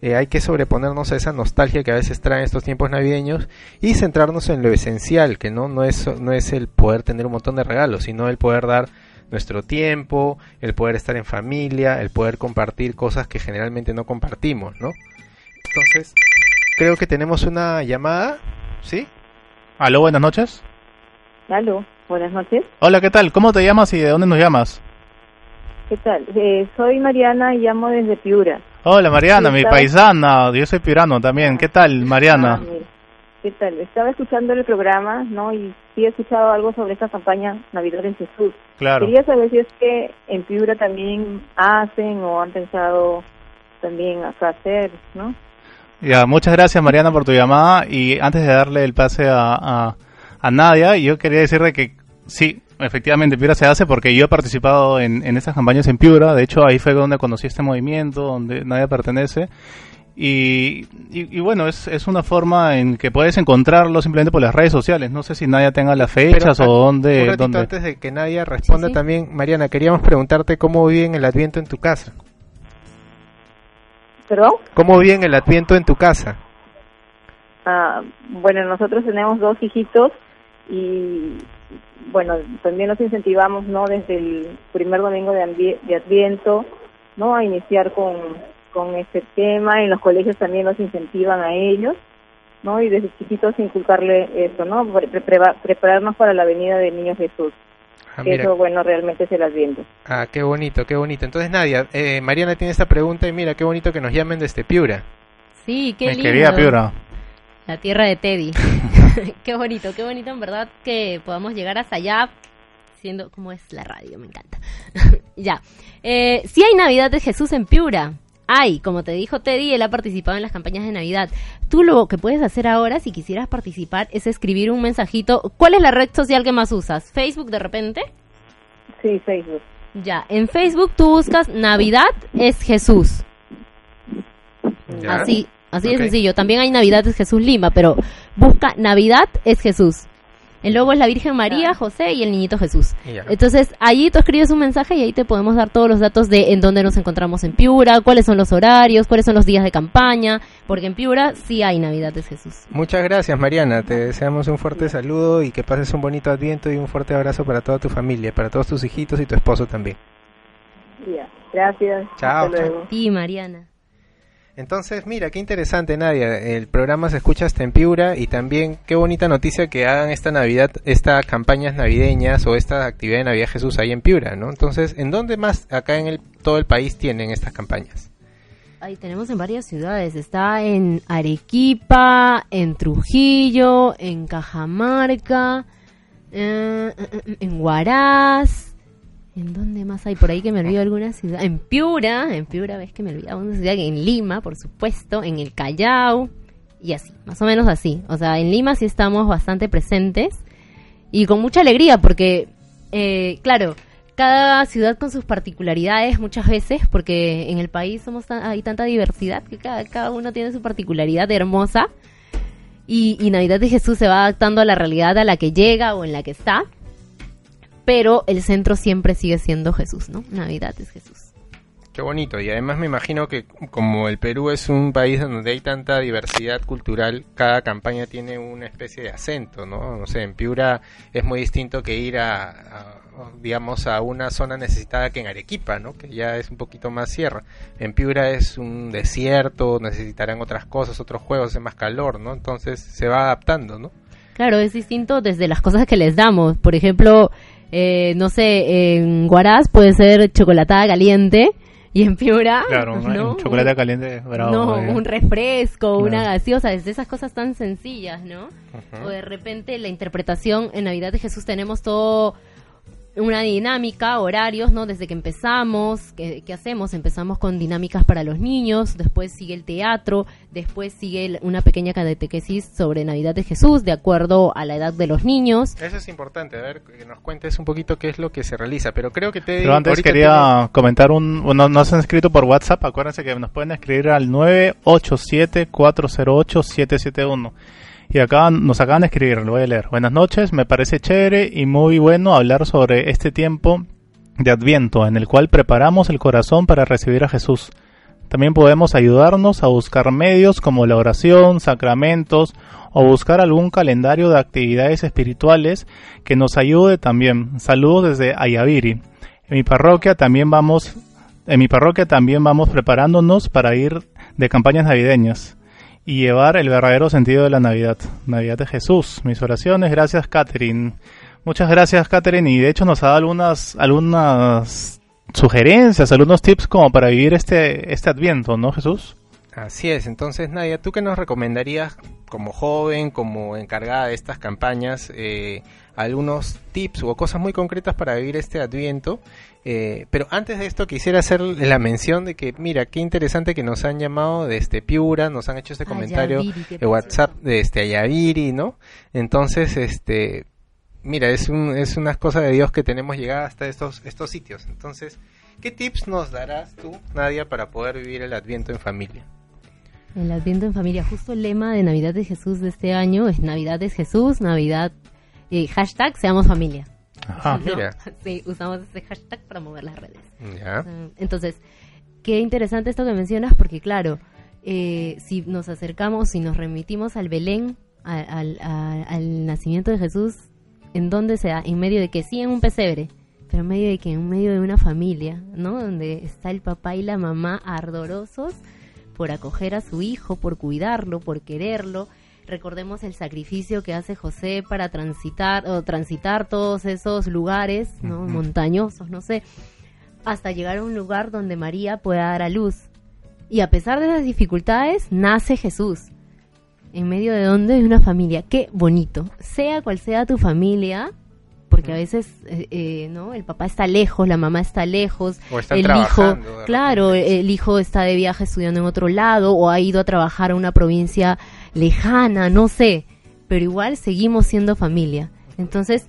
eh, hay que sobreponernos a esa nostalgia que a veces traen estos tiempos navideños y centrarnos en lo esencial, que no, no, es, no es el poder tener un montón de regalos, sino el poder dar nuestro tiempo, el poder estar en familia, el poder compartir cosas que generalmente no compartimos, ¿no? Entonces, creo que tenemos una llamada, ¿sí? Aló, buenas noches. Aló, buenas noches. Hola, ¿qué tal? ¿Cómo te llamas y de dónde nos llamas? ¿Qué tal? Eh, soy Mariana y llamo desde Piura. Hola Mariana, mi paisana, yo soy pirano también. ¿Qué tal, Ah, Mariana? mira. ¿Qué tal? Estaba escuchando el programa, ¿no? Y sí he escuchado algo sobre esta campaña Navidad en Jesús. Claro. Quería saber si es que en Piura también hacen o han pensado también acá hacer, ¿no? Ya, muchas gracias Mariana por tu llamada y antes de darle el pase a, a, a Nadia, yo quería decirle que sí, efectivamente Piura se hace porque yo he participado en, en estas campañas en Piura, de hecho ahí fue donde conocí este movimiento, donde Nadia pertenece. Y, y, y bueno, es, es una forma en que puedes encontrarlo simplemente por las redes sociales. No sé si Nadia tenga las fechas Pero, o dónde. Un ratito dónde... antes de que nadie responda Sí, sí. también, Mariana, queríamos preguntarte cómo viven el Adviento en tu casa. ¿Perdón? ¿Cómo viven el Adviento en tu casa? Ah, bueno, nosotros tenemos dos hijitos y bueno, también los incentivamos, ¿no? Desde el primer domingo de, de Adviento, ¿no? A iniciar con, con este tema. En los colegios también los incentivan a ellos, ¿no? Y desde chiquitos inculcarle eso, ¿no? Pre- pre- prepararnos para la venida del Niño Jesús. Ah, eso, bueno, realmente es el Adviento. Ah, qué bonito, qué bonito. Entonces, Nadia, eh, Mariana tiene esta pregunta y mira, qué bonito que nos llamen desde Piura. Sí, qué Mi lindo. querida Piura. La tierra de Teddy. qué bonito, qué bonito en verdad que podamos llegar hasta allá siendo como es la radio, me encanta. ya. Eh, sí hay Navidad de Jesús en Piura. Hay, como te dijo Teddy, él ha participado en las campañas de Navidad. Tú lo que puedes hacer ahora, si quisieras participar, es escribir un mensajito. ¿Cuál es la red social que más usas? ¿Facebook de repente? Sí, Facebook. Ya, en Facebook tú buscas Navidad es Jesús. ¿Ya? Así, así de sencillo. También hay Navidad es Jesús Lima, pero busca Navidad es Jesús. El logo es la Virgen María, José y el Niñito Jesús. Entonces, allí tú escribes un mensaje y ahí te podemos dar todos los datos de en dónde nos encontramos en Piura, cuáles son los horarios, cuáles son los días de campaña, porque en Piura sí hay Navidad es Jesús. Muchas gracias, Mariana. Te deseamos un fuerte saludo y que pases un bonito Adviento y un fuerte abrazo para toda tu familia, para todos tus hijitos y tu esposo también. Ya. Gracias. Chao, Hasta luego. Sí, Mariana. Entonces, mira, qué interesante, Nadia. El programa se escucha hasta en Piura y también qué bonita noticia que hagan esta Navidad, estas campañas navideñas o esta actividad de Navidad Jesús ahí en Piura, ¿no? Entonces, ¿en dónde más acá en el, todo el país tienen estas campañas? Ahí tenemos en varias ciudades. Está en Arequipa, en Trujillo, en Cajamarca, eh, eh, eh, en Huaraz. ¿En dónde más hay? Por ahí que me olvido alguna ciudad. En Piura, en Piura ves que me olvidaba una ciudad. En Lima, por supuesto. En el Callao. Y así, más o menos así. O sea, en Lima sí estamos bastante presentes. Y con mucha alegría porque, claro, cada ciudad con sus particularidades muchas veces, porque en el país somos hay tanta diversidad que cada, uno tiene su particularidad hermosa. Y, Navidad de Jesús se va adaptando a la realidad a la que llega o en la que está. Pero el centro siempre sigue siendo Jesús, ¿no? Navidad es Jesús. Qué bonito. Y además me imagino que como el Perú es un país donde hay tanta diversidad cultural, cada campaña tiene una especie de acento, ¿no? No sé, en Piura es muy distinto que ir a digamos, a una zona necesitada que en Arequipa, ¿no? Que ya es un poquito más sierra. En Piura es un desierto, necesitarán otras cosas, otros juegos, hace más calor, ¿no? Entonces se va adaptando, ¿no? Claro, es distinto desde las cosas que les damos. Por ejemplo, eh, no sé, en Guaraz puede ser chocolatada caliente y en Piura, claro, ¿no? chocolate caliente, bravo, no, un refresco, una gaseosa, desde esas cosas tan sencillas, ¿no? O de repente la interpretación en Navidad de Jesús tenemos todo una dinámica, horarios, ¿no? Desde que empezamos, ¿qué, hacemos? Empezamos con dinámicas para los niños, después sigue el teatro, después sigue una pequeña catequesis sobre Navidad de Jesús, de acuerdo a la edad de los niños. Eso es importante, a ver, que nos cuentes un poquito qué es lo que se realiza, pero creo que te... Pero antes quería comentar un... No, nos han escrito por WhatsApp, acuérdense que nos pueden escribir al 987-408-771. Y acá nos acaban de escribir, lo voy a leer. Buenas noches, me parece chévere y muy bueno hablar sobre este tiempo de Adviento en el cual preparamos el corazón para recibir a Jesús. También podemos ayudarnos a buscar medios como la oración, sacramentos o buscar algún calendario de actividades espirituales que nos ayude también. Saludos desde Ayaviri. En mi parroquia también vamos en mi parroquia también vamos preparándonos para ir de campañas navideñas y llevar el verdadero sentido de la Navidad. Navidad de Jesús. Mis oraciones. Gracias, Catherine. Muchas gracias, Catherine. Y de hecho nos ha dado algunas, algunas sugerencias, algunos tips como para vivir este, este Adviento, ¿no, Jesús? Así es. Entonces, Nadia, ¿tú qué nos recomendarías como joven, como encargada de estas campañas, eh, algunos tips o cosas muy concretas para vivir este Adviento? Eh, pero antes de esto quisiera hacer la mención de que, mira, qué interesante que nos han llamado de este Piura, nos han hecho este comentario de WhatsApp de este Ayaviri, ¿no? Entonces, este, mira, es, un, es unas cosas de Dios que tenemos llegada hasta estos, estos sitios. Entonces, ¿qué tips nos darás tú, Nadia, para poder vivir el Adviento en familia? El Adviento en familia, justo el lema de Navidad de Jesús de este año es Navidad es Jesús, Navidad, eh, hashtag seamos familia. Ajá, mira. Sí, usamos ese hashtag para mover las redes. Entonces, qué interesante esto que mencionas, porque claro, eh, si nos acercamos, si nos remitimos al Belén, al, nacimiento de Jesús, ¿en dónde se da? En medio de que sí, en un pesebre, pero en medio de que en medio de una familia, ¿no? Donde está el papá y la mamá ardorosos por acoger a su hijo, por cuidarlo, por quererlo, recordemos el sacrificio que hace José para transitar o transitar todos esos lugares ¿no? montañosos, no sé, hasta llegar a un lugar donde María pueda dar a luz. Y a pesar de las dificultades, nace Jesús. En medio de donde hay una familia. Qué bonito. Sea cual sea tu familia, porque a veces eh, eh, no el papá está lejos la mamá está lejos el hijo claro el hijo está de viaje estudiando en otro lado o ha ido a trabajar a una provincia lejana no sé pero igual seguimos siendo familia entonces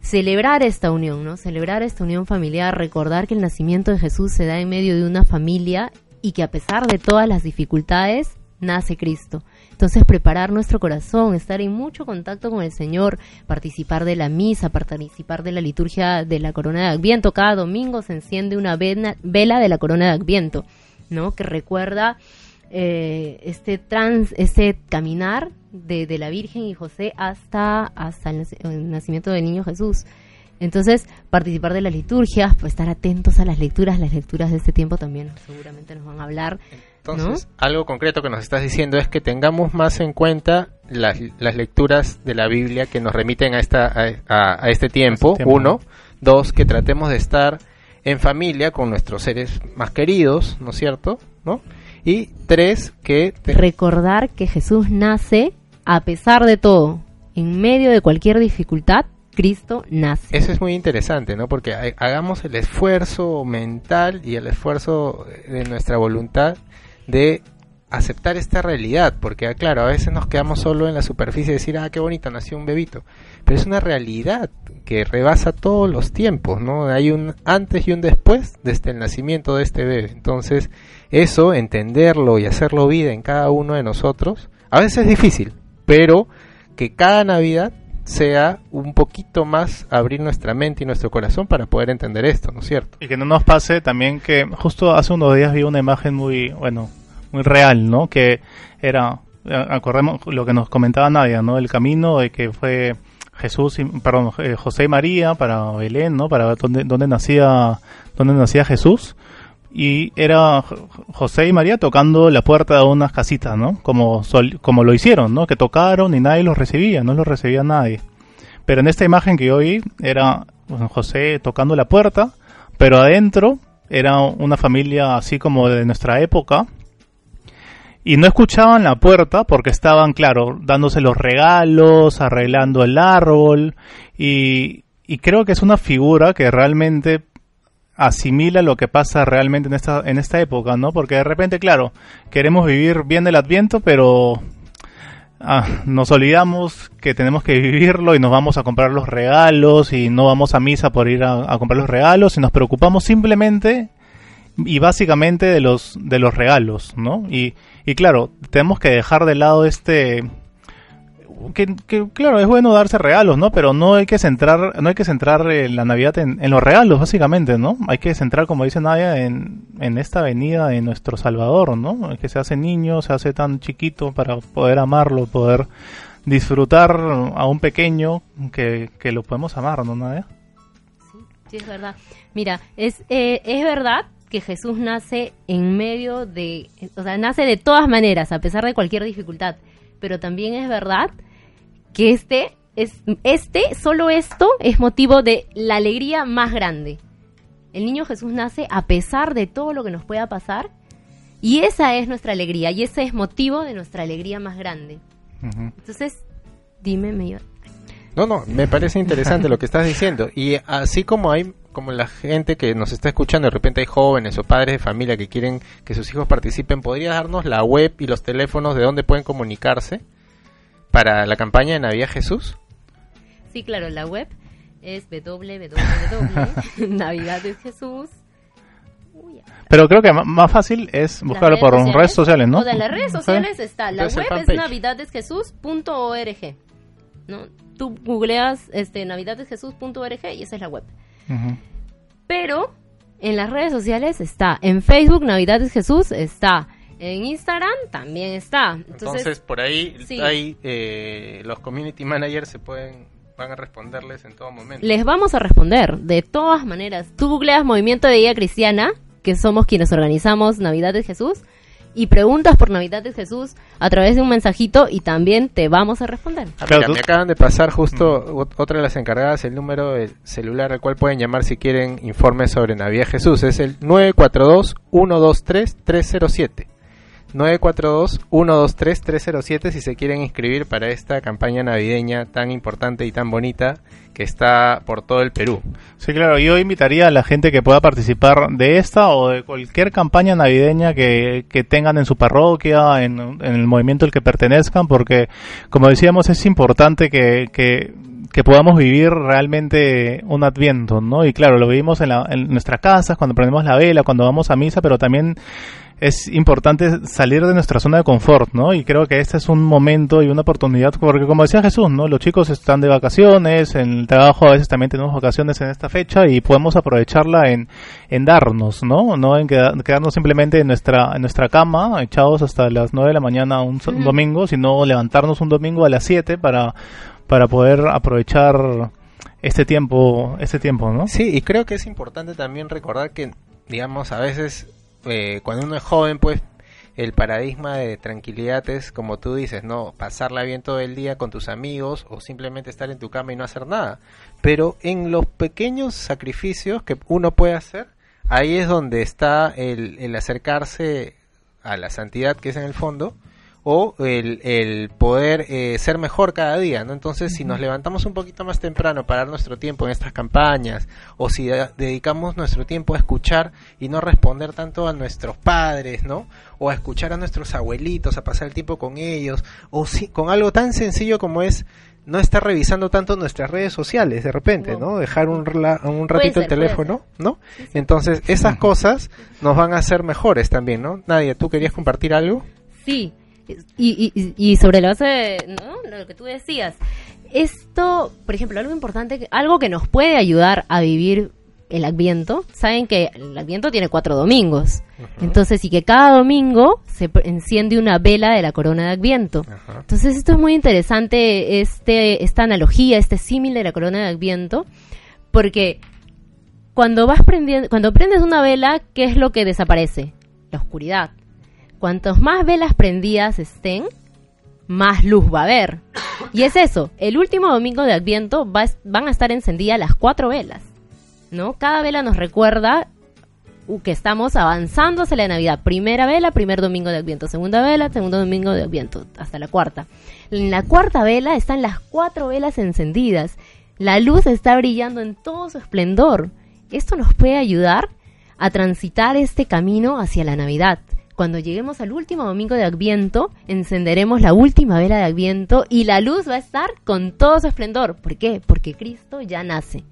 celebrar esta unión no celebrar esta unión familiar recordar que el nacimiento de Jesús se da en medio de una familia y que a pesar de todas las dificultades nace Cristo entonces, preparar nuestro corazón, estar en mucho contacto con el Señor, participar de la misa, participar de la liturgia de la corona de Adviento. Cada domingo se enciende una vela de la corona de Adviento, ¿no? Que recuerda eh, este trans, este caminar de, la Virgen y José hasta, hasta el, nacimiento del niño Jesús. Entonces, participar de las liturgias, pues estar atentos a las lecturas, las lecturas de este tiempo también seguramente nos van a hablar entonces, algo concreto que nos estás diciendo es que tengamos más en cuenta las, lecturas de la Biblia que nos remiten a, esta, a, este tiempo, uno. Dos, que tratemos de estar en familia con nuestros seres más queridos, ¿no es cierto? ¿No? Y tres, que... Recordar que Jesús nace a pesar de todo, en medio de cualquier dificultad, Cristo nace. Eso es muy interesante, ¿no? Porque hagamos el esfuerzo mental y el esfuerzo de nuestra voluntad de aceptar esta realidad, porque ah, claro, a veces nos quedamos solo en la superficie de decir, ah, qué bonito, nació un bebito, pero es una realidad que rebasa todos los tiempos, ¿no? Hay un antes y un después desde el nacimiento de este bebé, entonces eso, entenderlo y hacerlo vida en cada uno de nosotros, a veces es difícil, pero que cada Navidad sea un poquito más abrir nuestra mente y nuestro corazón para poder entender esto, ¿no es cierto? Y que no nos pase también que justo hace unos días vi una imagen muy, bueno, muy real, ¿no? Que era, acordemos lo que nos comentaba Nadia, ¿no? El camino de que fue Jesús, perdón, eh, José y María para Belén, ¿no? Para ver dónde, dónde nacía, dónde nacía Jesús. Y era José y María tocando la puerta de unas casitas, ¿no? Como, como lo hicieron, ¿no? Que tocaron y nadie los recibía, no los recibía nadie. Pero en esta imagen que yo vi era José tocando la puerta, pero adentro era una familia así como de nuestra época, y no escuchaban la puerta porque estaban, claro, dándose los regalos, arreglando el árbol y, y creo que es una figura que realmente asimila lo que pasa realmente en esta, en esta época, ¿no? Porque de repente, claro, queremos vivir bien el adviento, pero ah, nos olvidamos que tenemos que vivirlo y nos vamos a comprar los regalos y no vamos a misa por ir a, a comprar los regalos y nos preocupamos simplemente y básicamente de los de los regalos, ¿no? Y, y claro, tenemos que dejar de lado este que, claro, es bueno darse regalos, ¿no? Pero no hay que centrar, no hay que centrar eh, la Navidad en, los regalos, básicamente, ¿no? Hay que centrar, como dice Nadia, en, en esta venida de nuestro Salvador, ¿no? Que se hace niño, se hace tan chiquito para poder amarlo, poder disfrutar a un pequeño que, que lo podemos amar, ¿no, Nadia? Sí, sí, es verdad. Mira, es, eh, es verdad que Jesús nace en medio de, o sea, nace de todas maneras, a pesar de cualquier dificultad. Pero también es verdad que este, es, este, solo esto es motivo de la alegría más grande. El niño Jesús nace a pesar de todo lo que nos pueda pasar y esa es nuestra alegría y ese es motivo de nuestra alegría más grande. Entonces, dime, me No, no, me parece interesante lo que estás diciendo. Y así como hay como la gente que nos está escuchando, de repente hay jóvenes o padres de familia que quieren que sus hijos participen, ¿podría darnos la web y los teléfonos de dónde pueden comunicarse para la campaña de Navidad Jesús? Sí, claro, la web es www.navidadesjesús. Pero creo que más fácil es buscarlo por redes sociales, ¿no? O de las redes sociales está. La web es navidadesjesús.org. ¿no? Tú googleas este, navidadesjesús.org y esa es la web. Pero en las redes sociales está. En Facebook, Navidad Jesús está. En Instagram también está. Entonces, por ahí, ahí eh, los community managers se pueden van a responderles en todo momento. Les vamos a responder, de todas maneras. Tú googleas Movimiento de Vida Cristiana, que somos quienes organizamos Navidad de Jesús, y preguntas por Navidad de Jesús a través de un mensajito y también te vamos a responder. Ah, me acaban de pasar justo otra de las encargadas el número de celular al cual pueden llamar si quieren informes sobre Navidad Jesús. Es el 942-123-307. 942-123-307 si se quieren inscribir para esta campaña navideña tan importante y tan bonita que está por todo el Perú. Sí, claro, yo invitaría a la gente que pueda participar de esta o de cualquier campaña navideña que, tengan en su parroquia, en, el movimiento al que pertenezcan, porque, como decíamos, es importante que, que, podamos vivir realmente un adviento, ¿no? Y claro, lo vivimos en, la, en nuestras casas, cuando prendemos la vela, cuando vamos a misa, pero también es importante salir de nuestra zona de confort, ¿no? Y creo que este es un momento y una oportunidad, porque como decía Jesús, ¿no? Los chicos están de vacaciones, en el trabajo a veces también tenemos vacaciones en esta fecha y podemos aprovecharla en, en darnos, ¿no? No en quedarnos simplemente en nuestra, en nuestra cama, echados hasta las 9 de la mañana un, domingo, sino levantarnos un domingo a las 7 para, para poder aprovechar este tiempo, este tiempo, ¿no? Sí, y creo que es importante también recordar que, digamos, a veces eh, cuando uno es joven, pues el paradigma de tranquilidad es, como tú dices, no pasarla bien todo el día con tus amigos o simplemente estar en tu cama y no hacer nada. Pero en los pequeños sacrificios que uno puede hacer, ahí es donde está el, el acercarse a la santidad que es en el fondo, o el, el poder eh, ser mejor cada día, ¿no? Entonces, si nos levantamos un poquito más temprano para dar nuestro tiempo en estas campañas, o si dedicamos nuestro tiempo a escuchar y no responder tanto a nuestros padres, ¿no? O a escuchar a nuestros abuelitos, a pasar el tiempo con ellos, o si, con algo tan sencillo como es no estar revisando tanto nuestras redes sociales de repente, ¿no? Dejar un, un ratito el teléfono, ¿no? Entonces, esas cosas nos van a hacer mejores también, ¿no? Nadia, ¿tú querías compartir algo? Sí, y, y, y sobre la base, ¿no? Lo que tú decías, esto, por ejemplo, algo importante, algo que nos puede ayudar a vivir el Adviento, saben que el Adviento tiene cuatro domingos. Entonces, y que cada domingo se enciende una vela de la corona de Adviento. Entonces, esto es muy interesante, este, esta analogía, este símil de la corona de Adviento, porque cuando vas prendiendo, cuando prendes una vela, ¿qué es lo que desaparece? La oscuridad. Cuantos más velas prendidas estén, más luz va a haber. Y es eso, el último domingo de Adviento van a estar encendidas las cuatro velas, ¿no? Cada vela nos recuerda que estamos avanzando hacia la Navidad. Primera vela, primer domingo de Adviento. Segunda vela, segundo domingo de Adviento, hasta la cuarta. En la cuarta vela están las cuatro velas encendidas. La luz está brillando en todo su esplendor. Esto nos puede ayudar a transitar este camino hacia la Navidad. Cuando lleguemos al último domingo de Adviento, encenderemos la última vela de Adviento y la luz va a estar con todo su esplendor. ¿Por qué? Porque Cristo ya nace.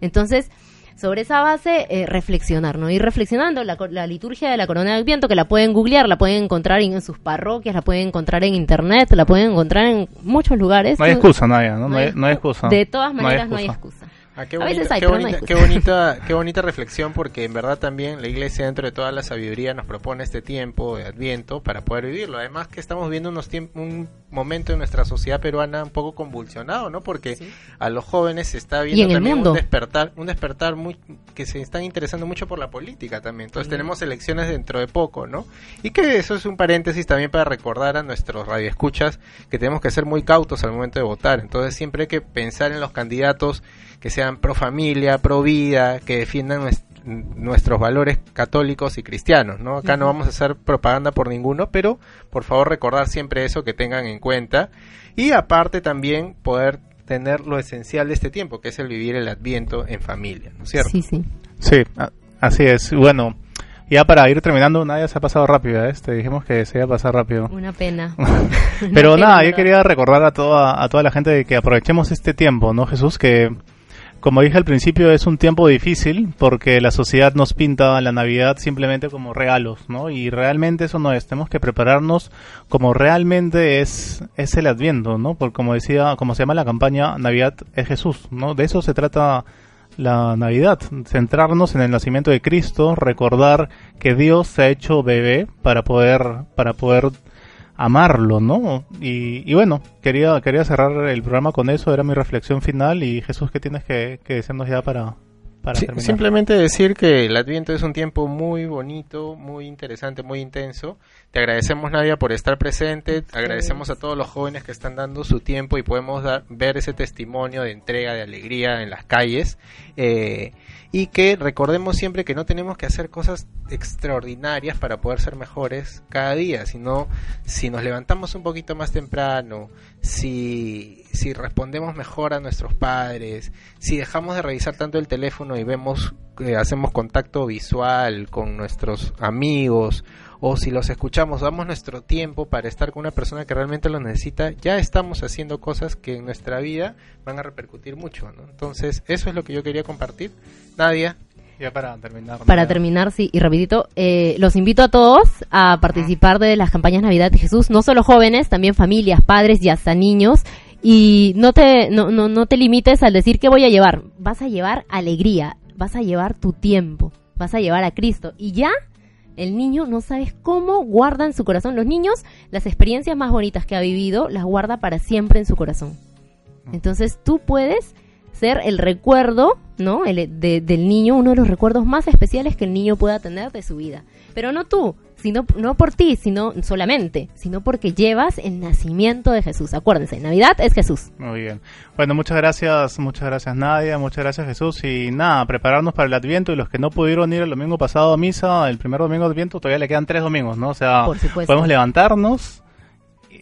Entonces, sobre esa base, eh, reflexionar, ¿no? Ir reflexionando la, la, liturgia de la corona de Adviento, que la pueden googlear, la pueden encontrar en, sus parroquias, la pueden encontrar en internet, la pueden encontrar en muchos lugares. No hay excusa, Naya, ¿no? No, hay, no hay excusa. De todas maneras, no hay excusa. Ah, qué, bonita, qué, bonita, qué, bonita, reflexión porque en verdad también la iglesia dentro de toda la sabiduría nos propone este tiempo de adviento para poder vivirlo. Además que estamos viendo unos un momento en nuestra sociedad peruana un poco convulsionado, ¿no? Porque a los jóvenes se está viendo también un despertar, un despertar muy que se están interesando mucho por la política también. Entonces tenemos elecciones dentro de poco, ¿no? Y que eso es un paréntesis también para recordar a nuestros radioescuchas que tenemos que ser muy cautos al momento de votar. Entonces siempre hay que pensar en los candidatos que sean pro familia, pro vida, que defiendan nuestros valores católicos y cristianos, ¿no? Acá no vamos a hacer propaganda por ninguno, pero por favor recordar siempre eso que tengan en cuenta y aparte también poder tener lo esencial de este tiempo, que es el vivir el Adviento en familia, ¿no es cierto? Sí, sí. Sí, así es. Bueno, ya para ir terminando, nadie se ha pasado rápido, ¿eh? Te dijimos que se iba a pasar rápido. Una pena. Pero nada, yo quería recordar a toda, a toda la gente que aprovechemos este tiempo, ¿no, Jesús? Que como dije al principio, es un tiempo difícil porque la sociedad nos pinta la Navidad simplemente como regalos, ¿no? Y realmente eso no es. Tenemos que prepararnos como realmente es, es el Adviento, ¿no? Porque como decía, como se llama la campaña, Navidad es Jesús, ¿no? De eso se trata la Navidad, centrarnos en el nacimiento de Cristo, recordar que Dios se ha hecho bebé para poder, para poder amarlo, ¿no? Y, bueno, quería, quería cerrar el programa con eso, era mi reflexión final y Jesús, ¿qué tienes que, decirnos ya para, para terminar? Simplemente decir que el Adviento es un tiempo muy bonito, muy interesante, muy intenso. Te agradecemos, Nadia, por estar presente, agradecemos a todos los jóvenes que están dando su tiempo y podemos dar, ver ese testimonio de entrega, de alegría en las calles. Eh, y que recordemos siempre que no tenemos que hacer cosas extraordinarias para poder ser mejores cada día, sino si nos levantamos un poquito más temprano, si, si respondemos mejor a nuestros padres, si dejamos de revisar tanto el teléfono y vemos que hacemos contacto visual con nuestros amigos o si los escuchamos, damos nuestro tiempo para estar con una persona que realmente lo necesita, ya estamos haciendo cosas que en nuestra vida van a repercutir mucho. ¿no? Entonces, eso es lo que yo quería compartir. Nadia. Ya para terminar. Para terminar, sí, y rapidito, eh, los invito a todos a participar de las campañas Navidad de Jesús, no solo jóvenes, también familias, padres y hasta niños. Y no te, no, no, no te limites al decir qué voy a llevar. Vas a llevar alegría, vas a llevar tu tiempo, vas a llevar a Cristo. Y ya el niño no sabes cómo guarda en su corazón. Los niños, las experiencias más bonitas que ha vivido, las guarda para siempre en su corazón. Entonces tú puedes ser el recuerdo, ¿no? El, del niño, uno de los recuerdos más especiales que el niño pueda tener de su vida. Pero no tú, sino no por ti, sino solamente, sino porque llevas el nacimiento de Jesús. Acuérdense, Navidad es Jesús. Muy bien. Bueno, muchas gracias, muchas gracias Nadia, muchas gracias Jesús y nada, prepararnos para el Adviento y los que no pudieron ir el domingo pasado a misa, el primer domingo de Adviento, todavía le quedan tres domingos, ¿no? O sea, podemos levantarnos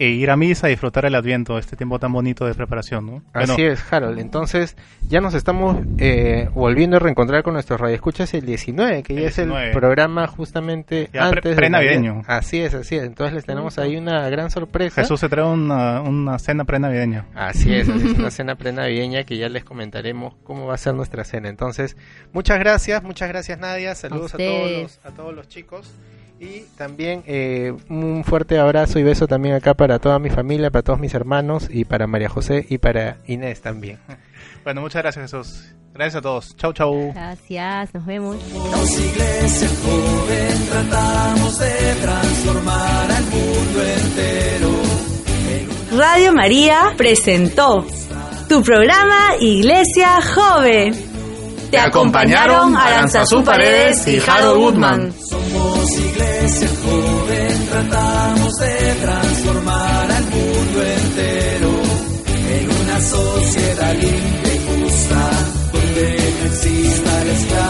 e ir a misa y disfrutar el Adviento, este tiempo tan bonito de preparación, ¿no? Así es, Harold. Entonces, ya nos estamos eh, volviendo a reencontrar con nuestros radioescuchas el 19, que ya es el programa justamente antes pre-navideño. Así es, así es. Entonces les tenemos ahí una gran sorpresa. Jesús se trae una, una cena pre-navideña. Así es, es una cena pre-navideña que ya les comentaremos cómo va a ser nuestra cena. Entonces, muchas gracias, muchas gracias Nadia, saludos a, todos los, a todos los chicos. Y también eh, un fuerte abrazo y beso también acá para toda mi familia, para todos mis hermanos y para María José y para Inés también. Bueno, muchas gracias Jesús. Gracias a todos. Chau, chau. Gracias, nos vemos. tratamos de transformar al mundo entero. Radio María presentó tu programa Iglesia Joven. Te acompañaron Aranzazú Paredes y Harold Goodman. Somos iglesia joven, tratamos de transformar al mundo entero en una sociedad limpia y justa, donde exista la esclavitud.